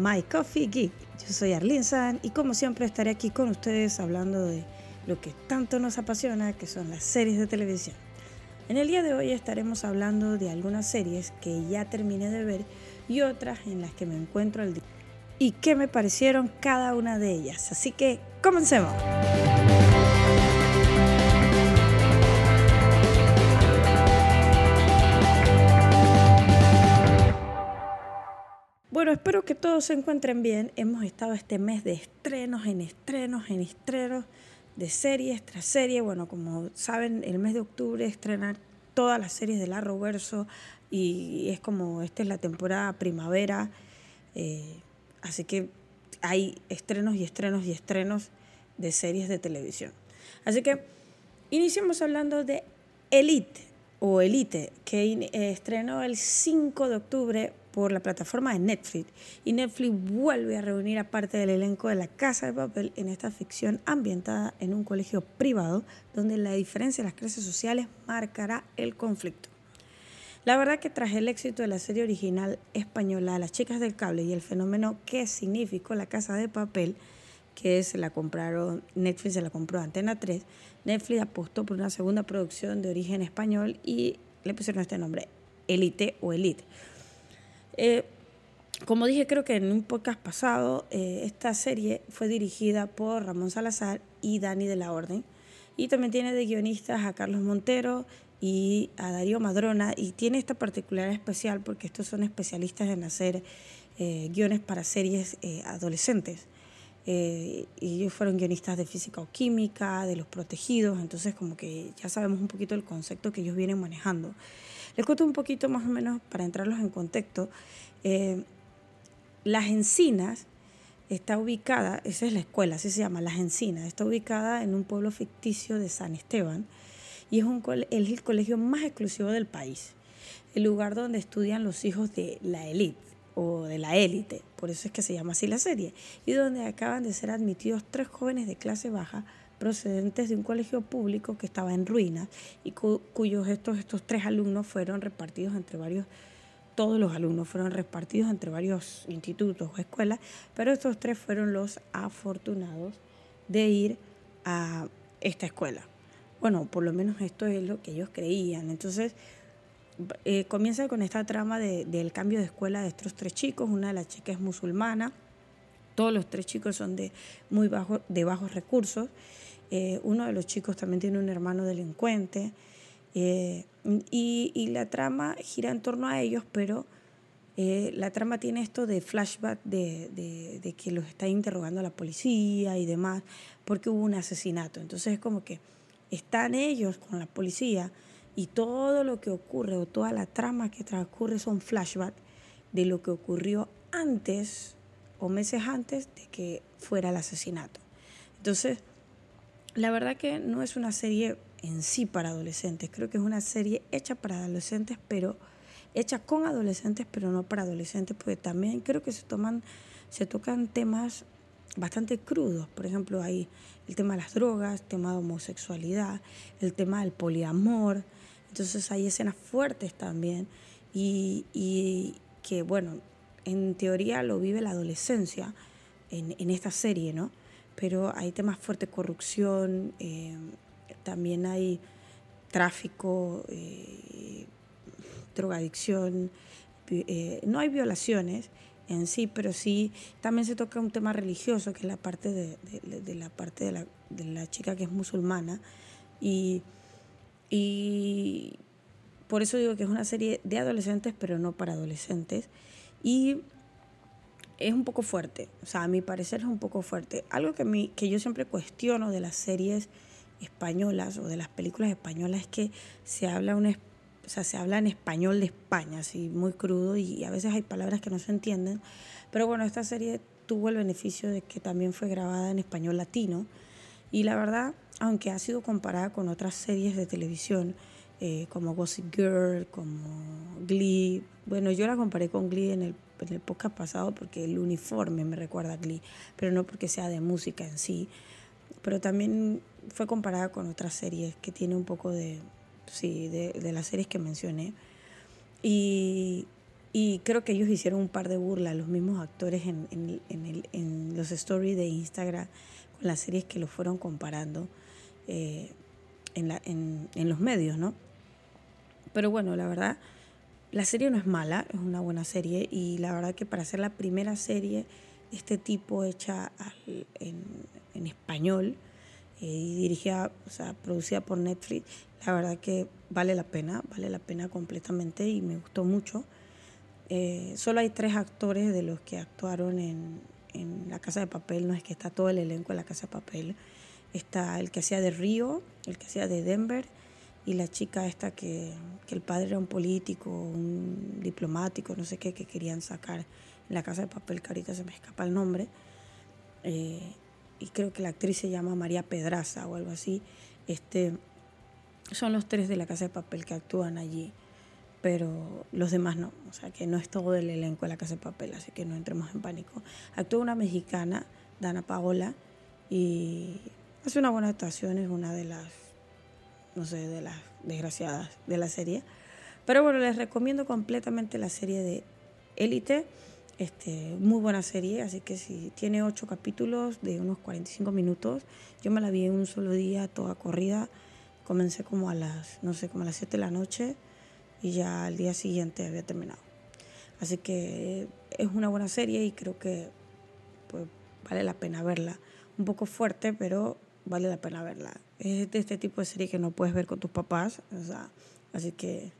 My Coffee Geek. Yo soy Arlene San y como siempre estaré aquí con ustedes hablando de lo que tanto nos apasiona, que son las series de televisión. En el día de hoy estaremos hablando de algunas series que ya terminé de ver y otras en las que me encuentro al día y qué me parecieron cada una de ellas. Así que comencemos. Bueno, espero que todos se encuentren bien. Hemos estado este mes de estrenos en estrenos en estrenos de series tras serie. Bueno, como saben, el mes de octubre estrenan todas las series del Arrowverso y es como esta es la temporada primavera. Eh, así que hay estrenos y estrenos y estrenos de series de televisión. Así que iniciamos hablando de Elite o Elite, que eh, estrenó el 5 de octubre por la plataforma de Netflix y Netflix vuelve a reunir a parte del elenco de La Casa de Papel en esta ficción ambientada en un colegio privado donde la diferencia de las clases sociales marcará el conflicto. La verdad que tras el éxito de la serie original española Las chicas del cable y el fenómeno que significó La Casa de Papel, que se la compraron, Netflix se la compró Antena 3, Netflix apostó por una segunda producción de origen español y le pusieron este nombre, Elite o Elite eh, como dije, creo que en un podcast pasado, eh, esta serie fue dirigida por Ramón Salazar y Dani de la Orden. Y también tiene de guionistas a Carlos Montero y a Darío Madrona. Y tiene esta particularidad especial porque estos son especialistas en hacer eh, guiones para series adolescentes. y ellos fueron guionistas de física o química, de los protegidos. Entonces, como que ya sabemos un poquito el concepto que ellos vienen manejando. Les un poquito más o menos para entrarlos en contexto. Eh, las Encinas está ubicada, esa es la escuela, así se llama, Las Encinas, está ubicada en un pueblo ficticio de San Esteban y es, un, el colegio más exclusivo del país, el lugar donde estudian los hijos de la élite o de la élite, por eso es que se llama así la serie, y donde acaban de ser admitidos tres jóvenes de clase baja procedentes de un colegio público que estaba en ruinas y cuyos estos, estos tres alumnos fueron repartidos entre varios, todos los alumnos fueron repartidos entre varios institutos o escuelas, pero estos tres fueron los afortunados de ir a esta escuela. Bueno, por lo menos esto es lo que ellos creían. Entonces, eh, comienza con esta trama del cambio de escuela de estos tres chicos. Una de las chicas es musulmana, todos los tres chicos son de muy bajo, de bajos recursos eh, uno de los chicos también tiene un hermano delincuente. Eh, y, la trama gira en torno a ellos, pero eh, la trama tiene esto de flashback de, que los está interrogando la policía y demás, porque hubo un asesinato. Entonces es como que están ellos con la policía y todo lo que ocurre o toda la trama que transcurre son flashbacks de lo que ocurrió antes o meses antes de que fuera el asesinato. Entonces, la verdad que no es una serie en sí para adolescentes, creo que es una serie hecha para adolescentes, pero hecha con adolescentes, pero no para adolescentes, porque también creo que se toman, se tocan temas bastante crudos. Por ejemplo, hay el tema de las drogas, el tema de homosexualidad, el tema del poliamor. Entonces hay escenas fuertes también y, y que, bueno, en teoría lo vive la adolescencia en, en esta serie, ¿no? Pero hay temas fuertes, corrupción, eh, también hay tráfico, eh, drogadicción, eh, no hay violaciones en sí, pero sí también se toca un tema religioso, que es la parte de, la parte de la, de la, chica que es musulmana. Y, y por eso digo que es una serie de adolescentes, pero no para adolescentes. Y es un poco fuerte, o sea, a mi parecer es un poco fuerte. Algo que, mi, que yo siempre cuestiono de las series españolas o de las películas españolas es que se habla, una, o sea, se habla en español de España, así muy crudo y a veces hay palabras que no se entienden. Pero bueno, esta serie tuvo el beneficio de que también fue grabada en español latino y la verdad, aunque ha sido comparada con otras series de televisión, eh, como Gossip Girl, como Glee. Bueno, yo la comparé con Glee en el, en el podcast pasado porque el uniforme me recuerda a Glee, pero no porque sea de música en sí. Pero también fue comparada con otras series que tiene un poco de, sí, de, de las series que mencioné. Y, Y creo que ellos hicieron un par de burlas, los mismos actores en, en, en, el, en los stories de Instagram, con las series que lo fueron comparando eh, en, la, en los medios, ¿no? Pero bueno, la verdad, la serie no es mala, es una buena serie y la verdad que para ser la primera serie de este tipo hecha al, en, en, español eh, y dirigida, o sea, producida por Netflix, la verdad que vale la pena, vale la pena completamente y me gustó mucho. Eh, solo hay tres actores de los que actuaron en, en, La Casa de Papel, no es que está todo el elenco en La Casa de Papel. Está el que hacía de Río, el que hacía de Denver y la chica esta que, que, el padre era un político, un diplomático, no sé qué, que querían sacar en La Casa de Papel, que ahorita se me escapa el nombre. Eh, y creo que la actriz se llama María Pedraza o algo así. Este, son los tres de La Casa de Papel que actúan allí pero los demás no. O sea, que no es todo el elenco de la Casa de Papel, así que no entremos en pánico. Actúa una mexicana, Dana Paola, y hace una buena actuación, es una de las, no sé, de las desgraciadas de la serie. Pero bueno, les recomiendo completamente la serie de Élite. Este, muy buena serie, así que si tiene ocho capítulos de unos 45 minutos, yo me la vi en un solo día, toda corrida. Comencé como a las, no sé, como a las 7 de la noche y ya al día siguiente había terminado. Así que es una buena serie y creo que pues, vale la pena verla. Un poco fuerte, pero vale la pena verla. Es de este tipo de serie que no puedes ver con tus papás, o sea, así que,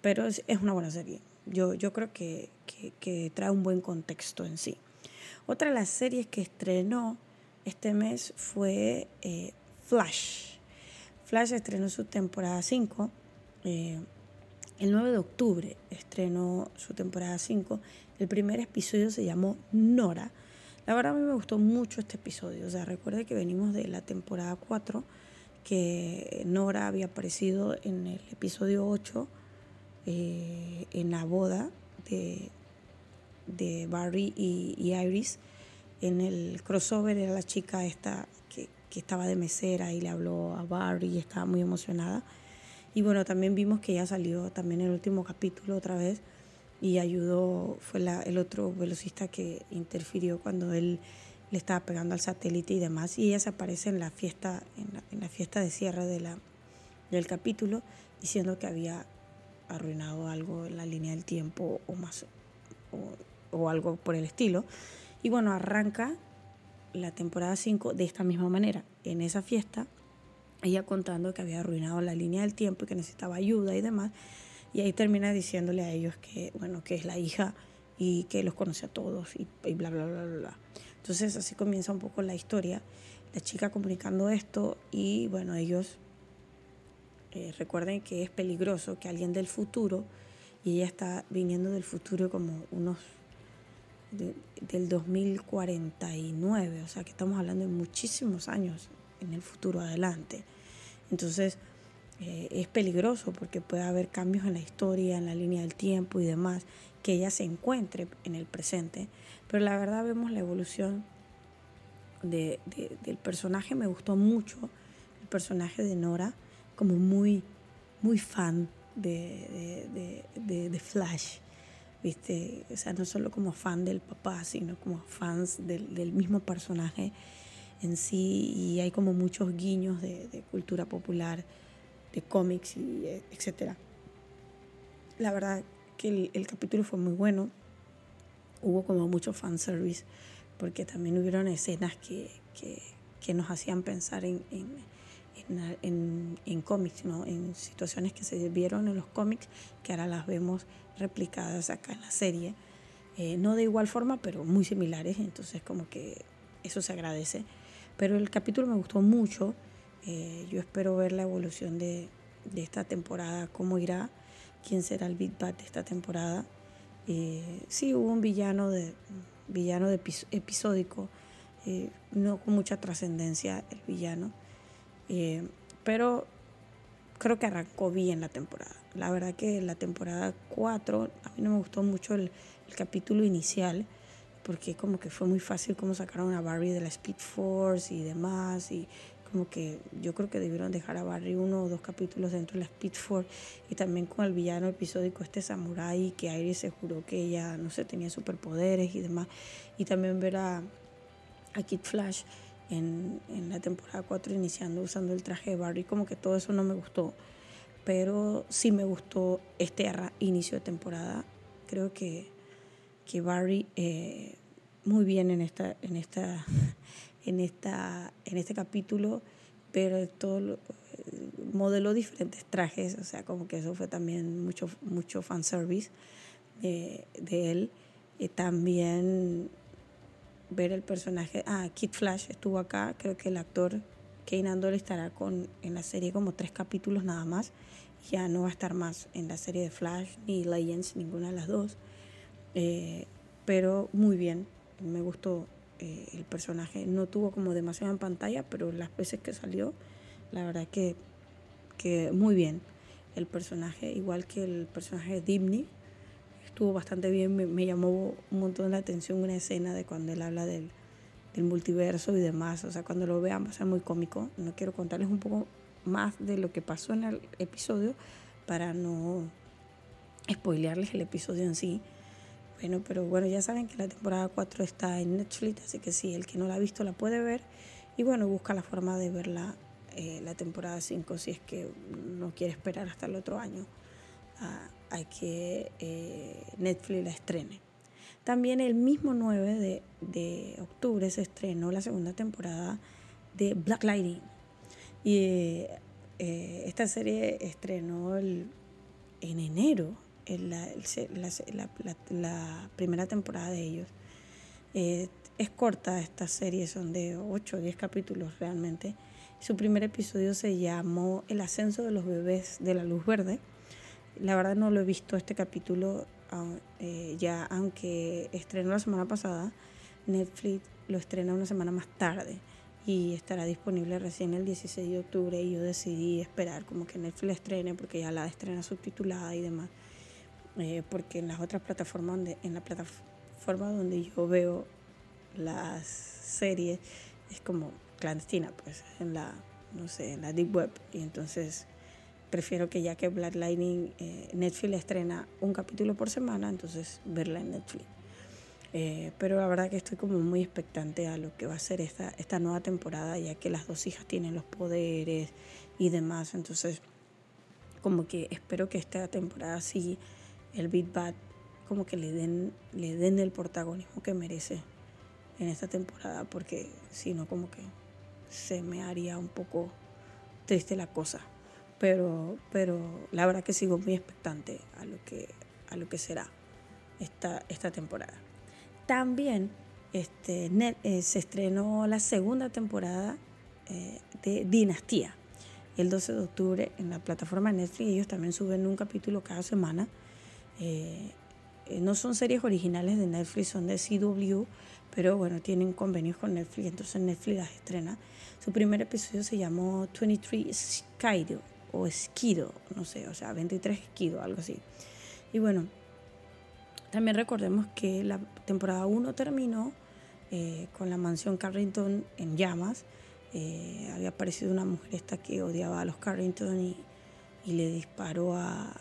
pero es, es una buena serie. Yo, yo creo que, que, trae un buen contexto en sí. Otra de las series que estrenó este mes fue eh, Flash. Flash estrenó su temporada 5. Eh, el 9 de octubre estrenó su temporada 5. El primer episodio se llamó Nora. La verdad a mí me gustó mucho este episodio. O sea, recuerde que venimos de la temporada 4, que Nora había aparecido en el episodio 8, eh, en la boda de, de Barry y, Iris. En el crossover era la chica esta que, que estaba de mesera y le habló a Barry y estaba muy emocionada. Y bueno, también vimos que ya salió también el último capítulo otra vez y ayudó, fue la, el otro velocista que interfirió cuando él le estaba pegando al satélite y demás. Y ella se aparece en la fiesta, en la, fiesta de cierre de la, del capítulo, diciendo que había arruinado algo en la línea del tiempo o más o, algo por el estilo. Y bueno, arranca la temporada 5 de esta misma manera. En esa fiesta ella contando que había arruinado la línea del tiempo y que necesitaba ayuda y demás. Y ahí termina diciéndole a ellos que, bueno, que es la hija y que los conoce a todos y, y bla, bla, bla, bla. Entonces así comienza un poco la historia. La chica comunicando esto y, bueno, ellos eh, recuerden que es peligroso que alguien del futuro, y ella está viniendo del futuro como unos de, del 2049, o sea que estamos hablando de muchísimos años en el futuro adelante. Entonces eh, es peligroso porque puede haber cambios en la historia, en la línea del tiempo y demás, que ella se encuentre en el presente. Pero la verdad vemos la evolución de, de, del personaje, me gustó mucho el personaje de Nora, como muy, muy fan de, de, Flash. ¿Viste? O sea, no solo como fan del papá, sino como fans del, del mismo personaje en sí y hay como muchos guiños de, de cultura popular, de cómics y eh, etcétera. La verdad que el, el, capítulo fue muy bueno, hubo como mucho fanservice porque también hubieron escenas que, que, que nos hacían pensar en, en, en, en, en cómics, ¿no? en situaciones que se vieron en los cómics que ahora las vemos replicadas acá en la serie. Eh, no de igual forma, pero muy similares, entonces como que eso se agradece. Pero el capítulo me gustó mucho. Eh, yo espero ver la evolución de, de, esta temporada, cómo irá, quién será el Big Bad de esta temporada. Eh, sí, hubo un villano, de, villano de episódico, eh, no con mucha trascendencia el villano, eh, pero creo que arrancó bien la temporada. La verdad que la temporada 4, a mí no me gustó mucho el, el capítulo inicial porque como que fue muy fácil como sacaron a Barbie de la Speed Force y demás, y como que yo creo que debieron dejar a Barry uno o dos capítulos dentro de la Speed Force y también con el villano episódico este samurai que Iris se juró que ella no sé tenía superpoderes y demás. Y también ver a, a Kid Flash en, en la temporada 4 iniciando usando el traje de Barry como que todo eso no me gustó. Pero sí me gustó este inicio de temporada. Creo que que Barry eh, muy bien en esta en esta en esta en este capítulo pero todo eh, modeló diferentes trajes o sea como que eso fue también mucho mucho fanservice de, de él. Y también ver el personaje ah Kid Flash estuvo acá creo que el actor Kane Andor estará con en la serie como tres capítulos nada más ya no va a estar más en la serie de Flash ni Legends ninguna de las dos. Eh, pero muy bien, me gustó eh, el personaje. No tuvo como demasiado en pantalla, pero las veces que salió, la verdad que, que muy bien. El personaje, igual que el personaje de Dimny, estuvo bastante bien, me, llamó un montón la atención una escena de cuando él habla del, del multiverso y demás, o sea, cuando lo vean va a ser muy cómico, no quiero contarles un poco más de lo que pasó en el episodio para no spoilearles el episodio en sí, bueno, pero bueno, ya saben que la temporada 4 está en Netflix, así que si el que no la ha visto la puede ver. Y bueno, busca la forma de verla eh, la temporada 5 si es que no quiere esperar hasta el otro año a, que eh, Netflix la estrene. También el mismo 9 de, de, octubre se estrenó la segunda temporada de Black Lightning. Y eh, esta serie estrenó el, en enero la, la, la, primera temporada de ellos. Eh, es corta esta serie, son de 8 o 10 capítulos realmente. Su primer episodio se llamó El ascenso de los bebés de la luz verde. La verdad no lo he visto este capítulo ah, eh, ya, aunque estrenó la semana pasada, Netflix lo estrena una semana más tarde y estará disponible recién el 16 de octubre y yo decidí esperar como que Netflix estrene porque ya la estrena subtitulada y demás. Eh, porque en las otras plataformas, donde, en la plataforma donde yo veo las series, es como clandestina, pues, en la, no sé, en la Deep Web. Y entonces prefiero que ya que Black Lightning, eh, Netflix estrena un capítulo por semana, entonces verla en Netflix. Eh, pero la verdad que estoy como muy expectante a lo que va a ser esta, esta nueva temporada, ya que las dos hijas tienen los poderes y demás. Entonces, como que espero que esta temporada sí el Beat Bad como que le den, le den el protagonismo que merece en esta temporada, porque si no como que se me haría un poco triste la cosa. Pero, pero la verdad que sigo muy expectante a lo que, a lo que será esta, esta temporada. También este, eh, se estrenó la segunda temporada eh, de Dinastía el 12 de octubre en la plataforma Netflix. Ellos también suben un capítulo cada semana eh, eh, no son series originales de Netflix, son de CW, pero bueno, tienen convenios con Netflix, entonces Netflix las estrena. Su primer episodio se llamó 23 Skido o Esquido, no sé, o sea, 23 Esquido, algo así. Y bueno, también recordemos que la temporada 1 terminó eh, con la mansión Carrington en llamas. había aparecido una mujer esta que odiaba a los Carrington y le disparó a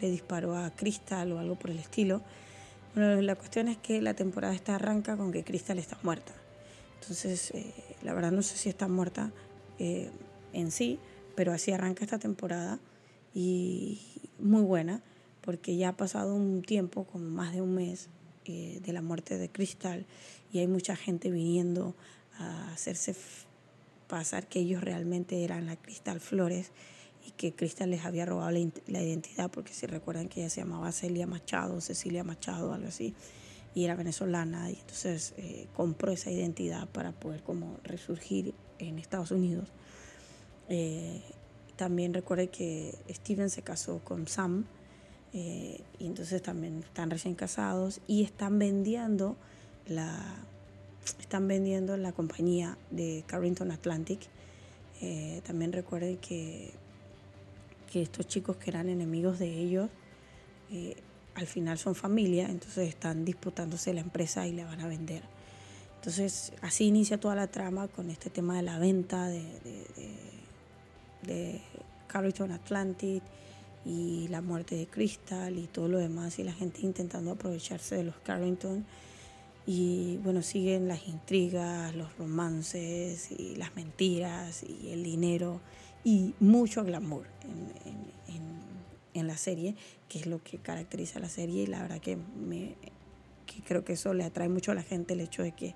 le disparó a Crystal o algo por el estilo. Bueno, la cuestión es que la temporada está arranca con que Crystal está muerta. Entonces, eh, la verdad no sé si está muerta eh, en sí, pero así arranca esta temporada y muy buena porque ya ha pasado un tiempo, como más de un mes, eh, de la muerte de Crystal y hay mucha gente viniendo a hacerse pasar que ellos realmente eran la Crystal Flores y que Cristal les había robado la, identidad, porque si recuerdan que ella se llamaba Celia Machado, Cecilia Machado, algo así, y era venezolana, y entonces eh, compró esa identidad para poder como resurgir en Estados Unidos. Eh, también recuerde que Steven se casó con Sam, eh, y entonces también están recién casados y están vendiendo la, están vendiendo la compañía de Carrington Atlantic. también recuerden que que estos chicos que eran enemigos de ellos eh, al final son familia, entonces están disputándose la empresa y la van a vender. Entonces, así inicia toda la trama con este tema de la venta de, de, Carrington Atlantic y la muerte de Crystal y todo lo demás, y la gente intentando aprovecharse de los Carrington. Y bueno, siguen las intrigas, los romances y las mentiras y el dinero y mucho glamour en, en, en, la serie, que es lo que caracteriza la serie y la verdad que, me, que creo que eso le atrae mucho a la gente el hecho de que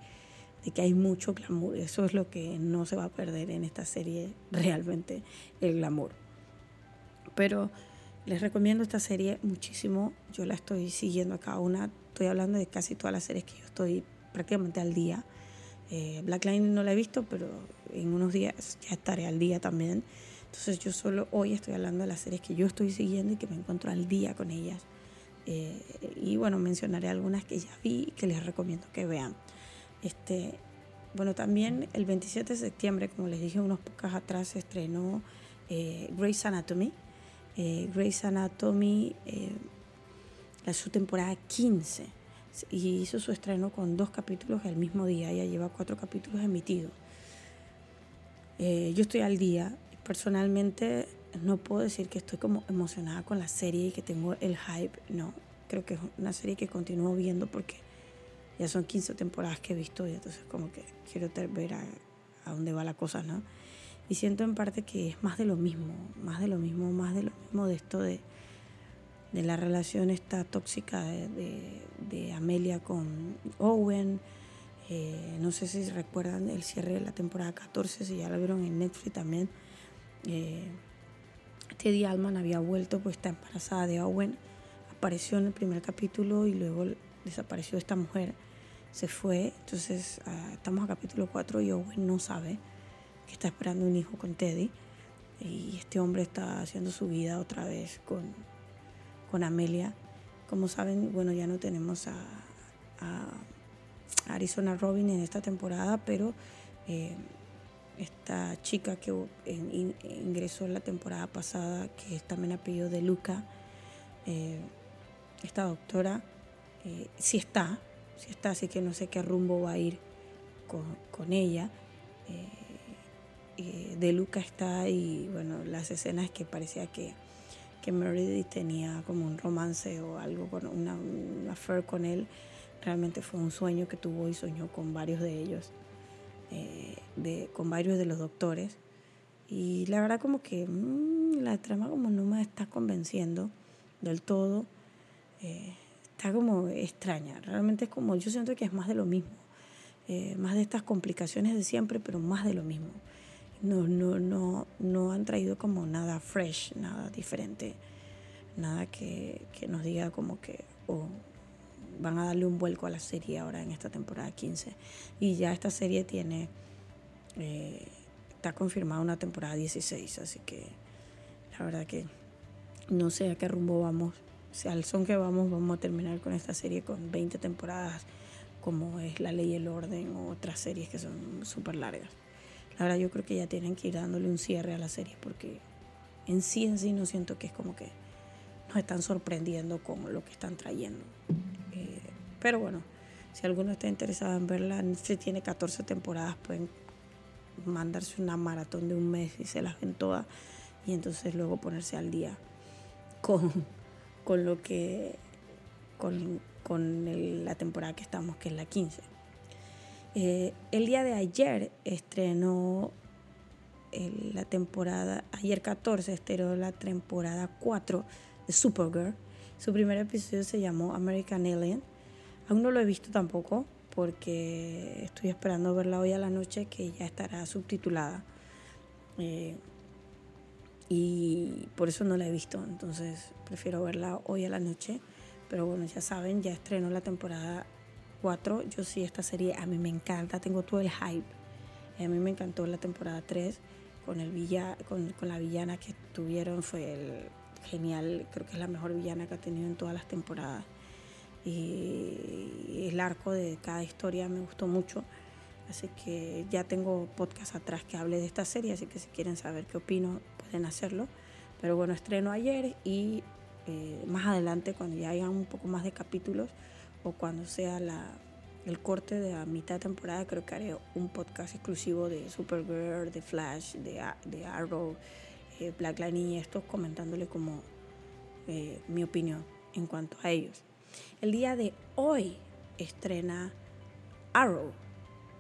de que hay mucho glamour. Eso es lo que no se va a perder en esta serie, realmente el glamour. Pero les recomiendo esta serie muchísimo. Yo la estoy siguiendo a cada una. Estoy hablando de casi todas las series que yo estoy prácticamente al día. Eh, Black no la he visto, pero en unos días ya estaré al día también. Entonces yo solo hoy estoy hablando de las series que yo estoy siguiendo y que me encuentro al día con ellas. Eh, y bueno, mencionaré algunas que ya vi y que les recomiendo que vean. Este, bueno, también el 27 de septiembre, como les dije unos pocas atrás, estrenó eh, Grey's Anatomy. Eh, Grey's Anatomy, eh, la, su temporada 15, y hizo su estreno con dos capítulos el mismo día. Ya lleva cuatro capítulos emitidos. Eh, yo estoy al día. Personalmente, no puedo decir que estoy como emocionada con la serie y que tengo el hype. No, creo que es una serie que continúo viendo porque ya son 15 temporadas que he visto y entonces como que quiero ver a, dónde va la cosa, ¿no? Y siento en parte que es más de lo mismo, más de lo mismo, más de lo mismo de esto de, de la relación esta tóxica de, de, Amelia con Owen. Eh, no sé si recuerdan el cierre de la temporada 14, si ya la vieron en Netflix también. Eh, Teddy Alman había vuelto, pues está embarazada de Owen. Apareció en el primer capítulo y luego desapareció esta mujer se fue. Entonces ah, estamos a capítulo 4 y Owen no sabe que está esperando un hijo con Teddy. Y este hombre está haciendo su vida otra vez con, con Amelia. Como saben, bueno, ya no tenemos a, Arizona Robin en esta temporada, pero eh, esta chica que ingresó en la temporada pasada, que es también apellido de Luca, eh, esta doctora, eh, sí está, si está, así que no sé qué rumbo va a ir con, ella. Eh, eh, de Luca está y bueno, las escenas que parecía que, que Meredith tenía como un romance o algo, con una, affair con él, realmente fue un sueño que tuvo y soñó con varios de ellos, eh, de, con varios de los doctores. Y la verdad como que mm, la trama como no me está convenciendo del todo está como extraña. Realmente es como, yo siento que es más de lo mismo. Eh, más de estas complicaciones de siempre, pero más de lo mismo. No, no, no, no han traído como nada fresh, nada diferente, nada que, que nos diga como que oh, van a darle un vuelco a la serie ahora en esta temporada 15. Y ya esta serie tiene, eh, está confirmada una temporada 16, así que la verdad que no sé a qué rumbo vamos sea, al son que vamos, vamos a terminar con esta serie con 20 temporadas, como es La Ley y el Orden o otras series que son súper largas. La verdad, yo creo que ya tienen que ir dándole un cierre a la serie porque en sí, en sí, no siento que es como que nos están sorprendiendo con lo que están trayendo. Eh, pero bueno, si alguno está interesado en verla, se tiene 14 temporadas, pueden mandarse una maratón de un mes y se las ven todas y entonces luego ponerse al día con con lo que con, con la temporada que estamos, que es la 15. Eh, el día de ayer estrenó la temporada, ayer 14 estrenó la temporada 4 de Supergirl. Su primer episodio se llamó American Alien. Aún no lo he visto tampoco porque estoy esperando verla hoy a la noche que ya estará subtitulada. Eh, y por eso no la he visto, entonces prefiero verla hoy a la noche. Pero bueno, ya saben, ya estrenó la temporada 4. Yo sí, esta serie a mí me encanta, tengo todo el hype. A mí me encantó la temporada 3 con, el villa, con, con la villana que tuvieron, fue el, genial, creo que es la mejor villana que ha tenido en todas las temporadas. Y el arco de cada historia me gustó mucho. Así que ya tengo podcast atrás que hable de esta serie, así que si quieren saber qué opino, pueden hacerlo. Pero bueno, estreno ayer y eh, más adelante, cuando ya hayan un poco más de capítulos o cuando sea la, el corte de la mitad de temporada creo que haré un podcast exclusivo de Supergirl, de Flash, de, de Arrow, eh, Black Lightning y estos comentándole como eh, mi opinión en cuanto a ellos. El día de hoy estrena Arrow.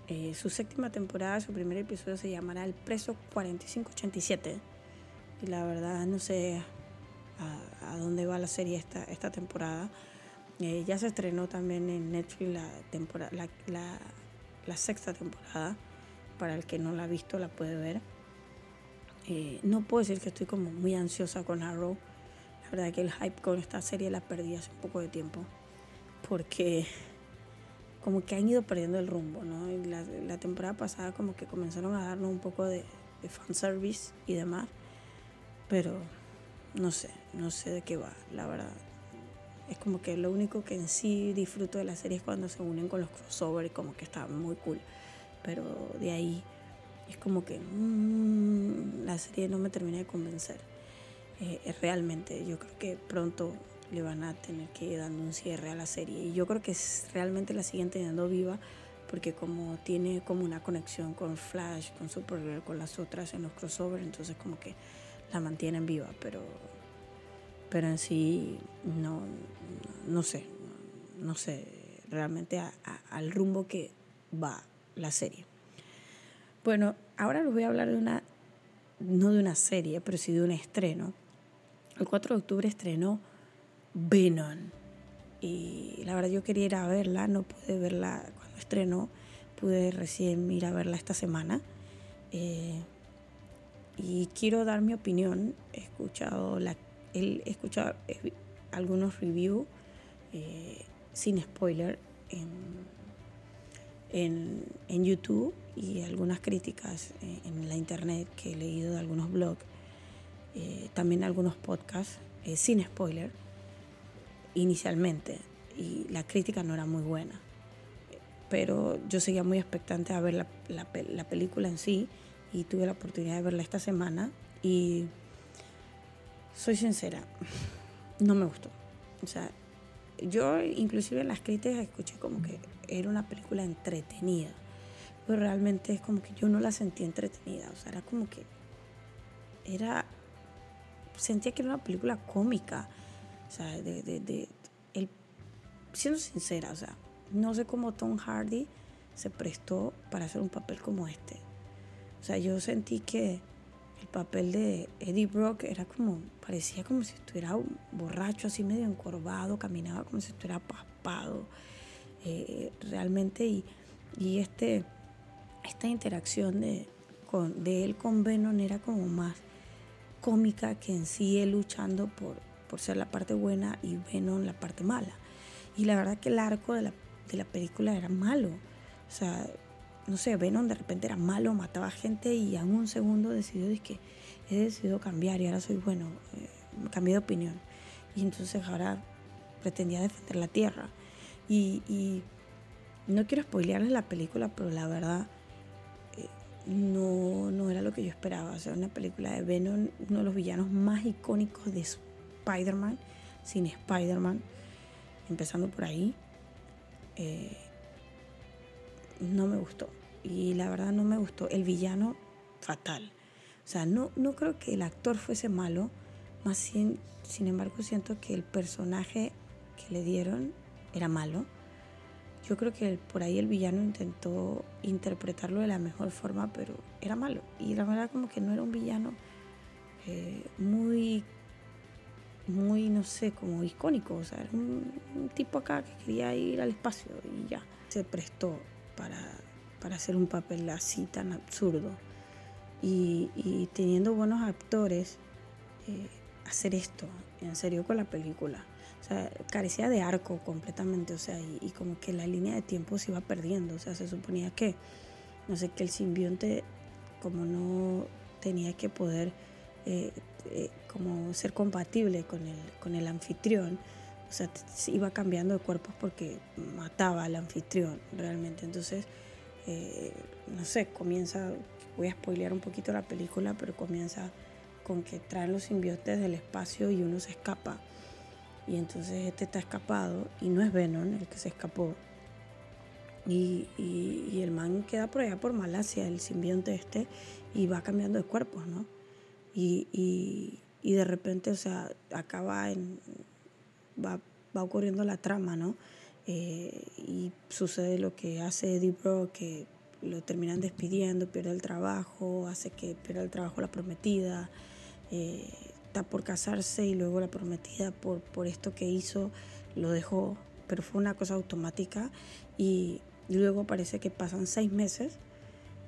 Eh, su séptima temporada, su primer episodio se llamará El Preso 4587. Y la verdad no sé a, dónde va la serie esta, esta temporada. Eh, ya se estrenó también en Netflix la, temporada, la, la, sexta temporada. Para el que no la ha visto, la puede ver. Eh, no puedo decir que estoy como muy ansiosa con Arrow. La verdad que el hype con esta serie la perdí hace un poco de tiempo. Porque como que han ido perdiendo el rumbo, ¿no? La, la temporada pasada como que comenzaron a darnos un poco de, de fanservice y demás. Pero no sé, no sé de qué va, la verdad. Es como que lo único que en sí disfruto de la serie es cuando se unen con los crossover y como que está muy cool. Pero de ahí es como que mmm, la serie no me termina de convencer. Eh, realmente, yo creo que pronto le van a tener que ir dando un cierre a la serie. Y yo creo que realmente la siguen teniendo viva porque como tiene como una conexión con Flash, con Supergirl, con las otras en los crossover, entonces como que la mantienen viva, pero, pero en sí no, no sé, no sé realmente al rumbo que va la serie. Bueno, ahora les voy a hablar de una, no de una serie, pero sí de un estreno. El 4 de octubre estrenó Venom. Y la verdad yo quería ir a verla, no pude verla cuando estrenó, pude recién ir a verla esta semana. Eh, y quiero dar mi opinión. He escuchado, la, he escuchado eh, algunos reviews eh, sin spoiler en, en, en, YouTube y algunas críticas eh, en, la internet que he leído de algunos blogs, también algunos podcasts sin spoiler inicialmente y la crítica no era muy buena. Pero yo seguía muy expectante a ver la, la, la película en sí y tuve la oportunidad de verla esta semana y soy sincera, no me gustó. O sea, yo inclusive en las críticas escuché como que era una película entretenida, pero realmente es como que yo no la sentí entretenida, o sea, era como que era, sentía que era una película cómica, o sea, de, siendo sincera, o sea, no sé cómo Tom Hardy se prestó para hacer un papel como este. O sea, yo sentí que el papel de Eddie Brock era como, parecía como si estuviera borracho, así medio encorvado, caminaba como si estuviera paspado, eh, realmente. Y, y este, esta interacción de, con, de él con Venom era como más cómica que en sí él luchando por, por ser la parte buena y Venom la parte mala. Y la verdad que el arco de la, de la película era malo. O sea, no sé, Venom de repente era malo, mataba gente y en un segundo decidió que he decidido cambiar y ahora soy bueno, eh, cambié de opinión. Y entonces ahora pretendía defender la tierra. Y, no quiero spoilearles la película, pero la verdad eh, no, no era lo que yo esperaba. O sea, una película de Venom, uno de los villanos más icónicos de Spider-Man, sin Spider-Man, empezando por ahí. Eh, no me gustó. Y la verdad no me gustó. El villano, fatal. O sea, no, no creo que el actor fuese malo, más sin, sin embargo siento que el personaje que le dieron era malo. Yo creo que por ahí el villano intentó interpretarlo de la mejor forma, pero era malo. Y la verdad como que no era un villano eh, muy, muy, no sé, como icónico. O sea, era un tipo acá que quería ir al espacio y ya. Se prestó para, hacer un papel así tan absurdo. Y, teniendo buenos actores, eh, hacer esto, en serio, con la película. O sea, carecía de arco completamente, o sea, y, como que la línea de tiempo se iba perdiendo. O sea, se suponía que, no sé, que el simbionte, como no tenía que poder eh, eh, como ser compatible con el, con el anfitrión, o sea, iba cambiando de cuerpos porque mataba al anfitrión realmente. Entonces, eh, no sé, comienza, voy a spoilear un poquito la película, pero comienza con que traen los simbiotes del espacio y uno se escapa. Y entonces este está escapado y no es Venom el que se escapó. Y, y, el man queda por allá por Malasia, el simbionte este, y va cambiando de cuerpos, ¿no? Y, y, y de repente, o sea, acaba en. va, va ocurriendo la trama, ¿no? Eh, y sucede lo que hace Eddie Brock, que lo terminan despidiendo, pierde el trabajo, hace que pierda el trabajo la prometida, eh, está por casarse y luego la prometida por, por esto que hizo lo dejó, pero fue una cosa automática y, luego parece que pasan seis meses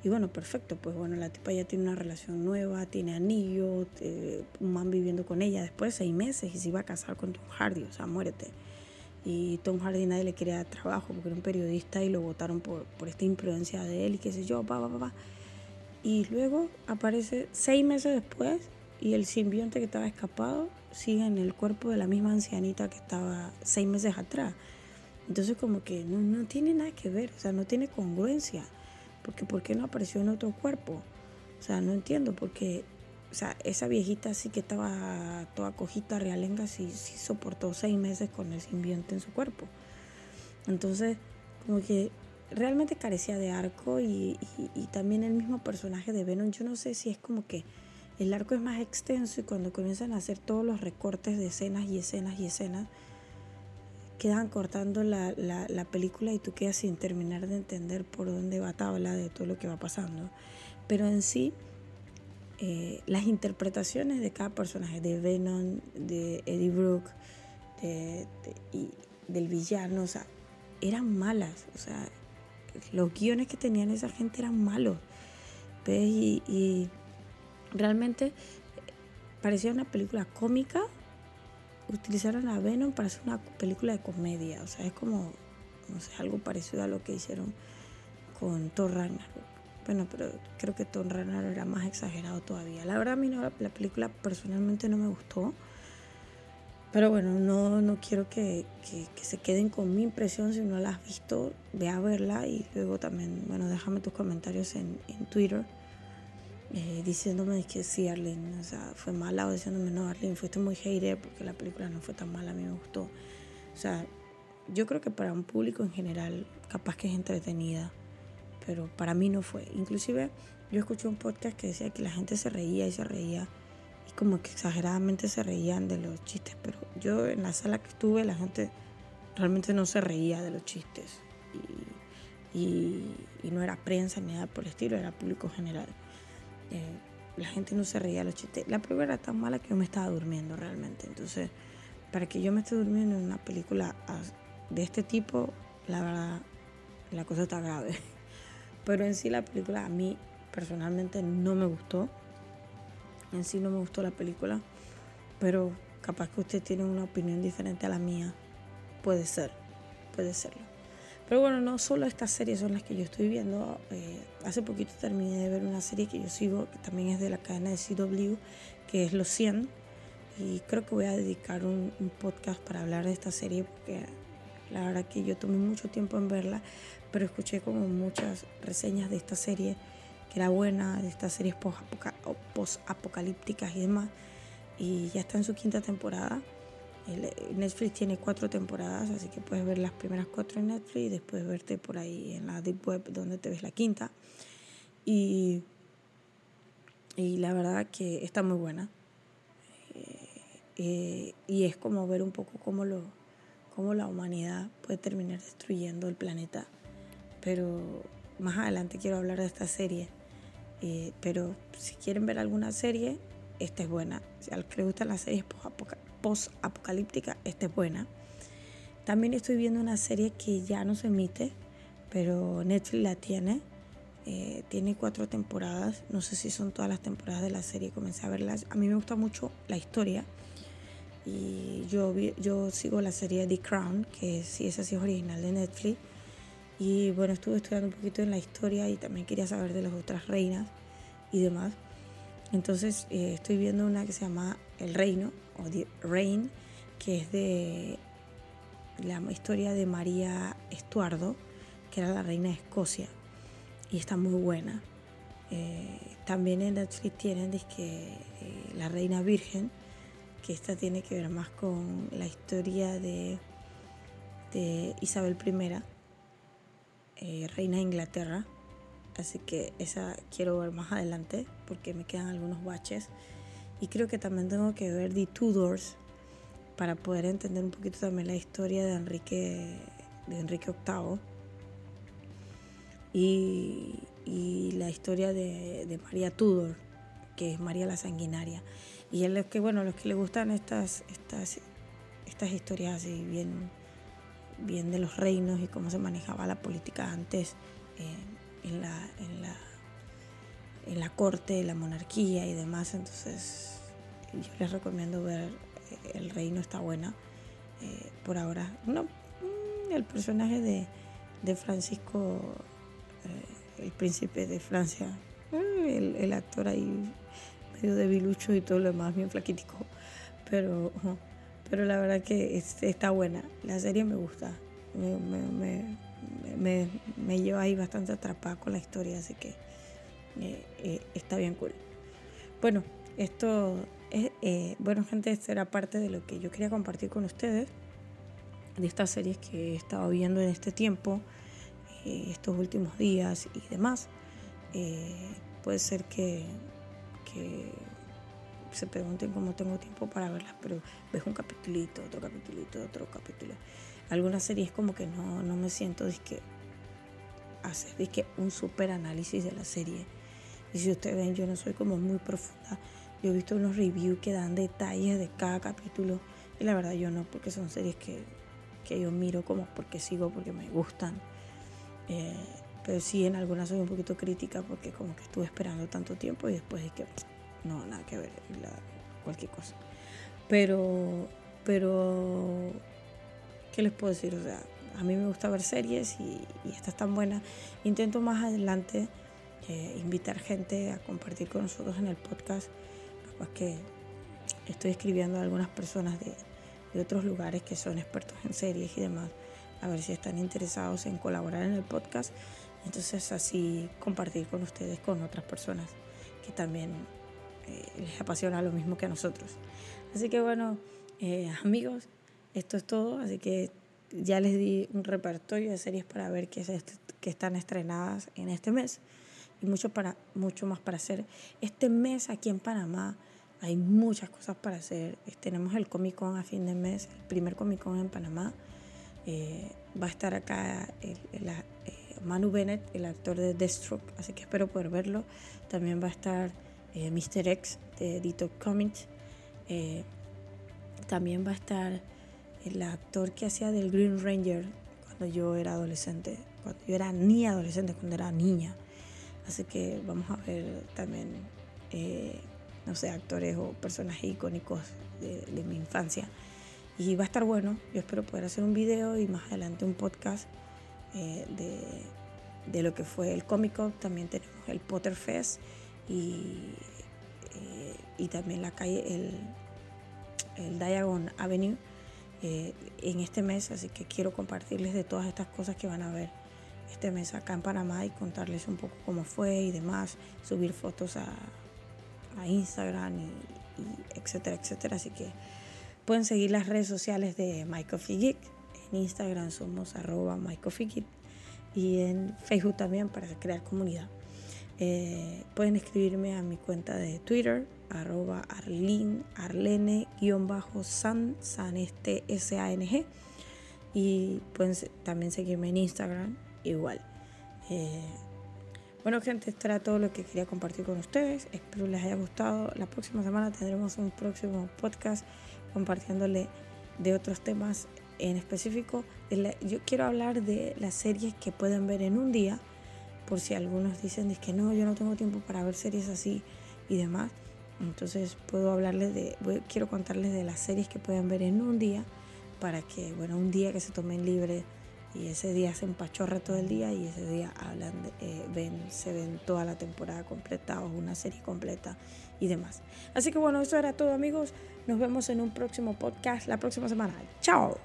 y bueno, perfecto, pues bueno, la tipa ya tiene una relación nueva, tiene anillo, eh, un man viviendo con ella después de seis meses y se iba a casar con Tom Hardy, o sea, muérete. Y Tom Hardy nadie le quería trabajo porque era un periodista y lo votaron por, por esta imprudencia de él y qué sé yo, pa, pa, pa, Y luego aparece seis meses después y el simbionte que estaba escapado sigue en el cuerpo de la misma ancianita que estaba seis meses atrás. Entonces como que no, no tiene nada que ver, o sea, no tiene congruencia. Porque ¿por qué no apareció en otro cuerpo? O sea, no entiendo, porque o sea, esa viejita sí que estaba toda cojita, realenga, sí, sí soportó seis meses con el simbionte en su cuerpo. Entonces, como que realmente carecía de arco y, y, también el mismo personaje de Venom, yo no sé si es como que el arco es más extenso y cuando comienzan a hacer todos los recortes de escenas y escenas y escenas, quedan cortando la, la, la película y tú quedas sin terminar de entender por dónde va tabla de todo lo que va pasando. Pero en sí, eh, las interpretaciones de cada personaje, de Venom, de Eddie Brooke, y del villano, o sea, eran malas. O sea, los guiones que tenían esa gente eran malos. Y, y, realmente parecía una película cómica. Utilizaron a Venom para hacer una película de comedia. O sea, es como, no sé, algo parecido a lo que hicieron con Thor Ragnarok. Bueno, pero creo que Tom Renner era más exagerado todavía. La verdad a mí no, la película personalmente no me gustó. Pero bueno, no, no quiero que, que, se queden con mi impresión. Si no la has visto, ve a verla y luego también, bueno, déjame tus comentarios en, en Twitter eh, diciéndome que sí, Arlene, o sea, fue mala o diciéndome, no, Arlene, fuiste muy hater porque la película no fue tan mala, a mí me gustó. O sea, yo creo que para un público en general, capaz que es entretenida pero para mí no fue. Inclusive yo escuché un podcast que decía que la gente se reía y se reía y como que exageradamente se reían de los chistes, pero yo en la sala que estuve la gente realmente no se reía de los chistes y, no era prensa ni nada por el estilo, era público general. Eh, la gente no se reía de los chistes. La prueba era tan mala que yo me estaba durmiendo realmente. Entonces, para que yo me esté durmiendo en una película de este tipo, la verdad, la cosa está grave. Pero en sí la película a mí personalmente no me gustó. En sí no me gustó la película. Pero capaz que usted tiene una opinión diferente a la mía. Puede ser, puede serlo. Pero bueno, no solo estas series son las que yo estoy viendo. Eh, hace poquito terminé de ver una serie que yo sigo, que también es de la cadena de CW, que es Los 100. Y creo que voy a dedicar un, un podcast para hablar de esta serie porque la verdad que yo tomé mucho tiempo en verla, pero escuché como muchas reseñas de esta serie que era buena, de estas series post-apocalípticas y demás. Y ya está en su quinta temporada. Netflix tiene cuatro temporadas, así que puedes ver las primeras cuatro en Netflix y después verte por ahí en la Deep Web donde te ves la quinta. Y, y la verdad que está muy buena. Eh, eh, y es como ver un poco cómo, lo, cómo la humanidad puede terminar destruyendo el planeta pero más adelante quiero hablar de esta serie. Eh, pero si quieren ver alguna serie, esta es buena. Si al que le gustan las series post-apocalípticas, esta es buena. También estoy viendo una serie que ya no se emite, pero Netflix la tiene. Eh, tiene cuatro temporadas. No sé si son todas las temporadas de la serie. Comencé a verlas. A mí me gusta mucho la historia. Y yo, yo sigo la serie The Crown, que sí, esa sí es original de Netflix. Y bueno, estuve estudiando un poquito en la historia y también quería saber de las otras reinas y demás. Entonces eh, estoy viendo una que se llama El Reino o The Reign, que es de la historia de María Estuardo, que era la reina de Escocia. Y está muy buena. Eh, también en Netflix tienen que, eh, La Reina Virgen, que esta tiene que ver más con la historia de, de Isabel I eh, Reina de Inglaterra. Así que esa quiero ver más adelante porque me quedan algunos baches. Y creo que también tengo que ver The Tudors para poder entender un poquito también la historia de Enrique, de Enrique VIII y, la historia de, de, María Tudor, que es María la Sanguinaria. Y los que, bueno, los que les gustan estas, estas, estas historias así bien, bien de los reinos y cómo se manejaba la política antes eh, en, la, en, la, en la corte, la monarquía y demás. Entonces yo les recomiendo ver El Reino está buena eh, por ahora. No, mm, el personaje de, de Francisco, eh, el príncipe de Francia, eh, el, el, actor ahí medio debilucho y todo lo demás, bien flaquitico. Pero, pero la verdad que está buena. La serie me gusta. Me, me, me, me, lleva ahí bastante atrapada con la historia, así que está bien cool. Bueno, esto eh, bueno, gente, esta era parte de lo que yo quería compartir con ustedes, de estas series que he estado viendo en este tiempo, eh, estos últimos días y demás. Eh, puede ser que, se pregunten cómo tengo tiempo para verlas, pero ves un capitulito, otro capitulito, otro capítulo. Algunas series como que no, no me siento disque, hacer disque un super análisis de la serie. Y si ustedes ven, yo no soy como muy profunda yo he visto unos reviews que dan detalles de cada capítulo y la verdad yo no, porque son series que, que yo miro como porque sigo, porque me gustan. Eh, pero sí en algunas soy un poquito crítica porque como que estuve esperando tanto tiempo y después es que no, nada que ver, cualquier cosa. Pero, pero, ¿qué les puedo decir? O sea, a mí me gusta ver series y, y estas tan buenas. Intento más adelante eh, invitar gente a compartir con nosotros en el podcast que estoy escribiendo a algunas personas de, de otros lugares que son expertos en series y demás, a ver si están interesados en colaborar en el podcast. Entonces así compartir con ustedes, con otras personas que también eh, les apasiona lo mismo que a nosotros. Así que bueno, eh, amigos, esto es todo. Así que ya les di un repertorio de series para ver que, que están estrenadas en este mes y mucho, para, mucho más para hacer. Este mes aquí en Panamá hay muchas cosas para hacer. Tenemos el Comic Con a fin de mes, el primer Comic Con en Panamá. Eh, va a estar acá el, eh, Manu Bennett, el actor de Deathstroke, así que espero poder verlo. También va a estar eh, Mr. X de Dito Comics. también va a estar el actor que hacía del Green Ranger cuando yo era adolescente, cuando yo era ni adolescente, cuando era niña. Así que vamos a ver también, eh, no sé, actores o personajes icónicos de, mi infancia. Y va a estar bueno. Yo espero poder hacer un video y más adelante un podcast eh, de, lo que fue el Comic Con. También tenemos el Potter Fest y, eh, y también la calle, el, el Diagon Avenue en este mes. Así que quiero compartirles de todas estas cosas que van a ver este mes acá en Panamá y contarles un poco cómo fue y demás, subir fotos a, a Instagram y, etcétera, etcétera. Así que pueden seguir las redes sociales de MyCoffeeGeek. En Instagram somos arroba MyCoffeeGeek y en Facebook también para crear comunidad. Eh, pueden escribirme a mi cuenta de Twitter, arroba arlene, arlene-san, san este S-A-N-G. Y pueden también seguirme en Instagram, igual. Eh, bueno, gente, esto era todo lo que quería compartir con ustedes. Espero les haya gustado. La próxima semana tendremos un próximo podcast compartiéndole de otros temas en específico. yo quiero hablar de las series que pueden ver en un día, por si algunos dicen que no, yo no tengo tiempo para ver series así y demás. Entonces puedo hablarles de, quiero contarles de las series que pueden ver en un día para que, bueno, un día que se tomen libre y ese día se empachorra todo el día y ese día hablan eh, ven, se ven toda la temporada completa o una serie completa y demás. Así que bueno, eso era todo amigos. Nos vemos en un próximo podcast la próxima semana. Chao.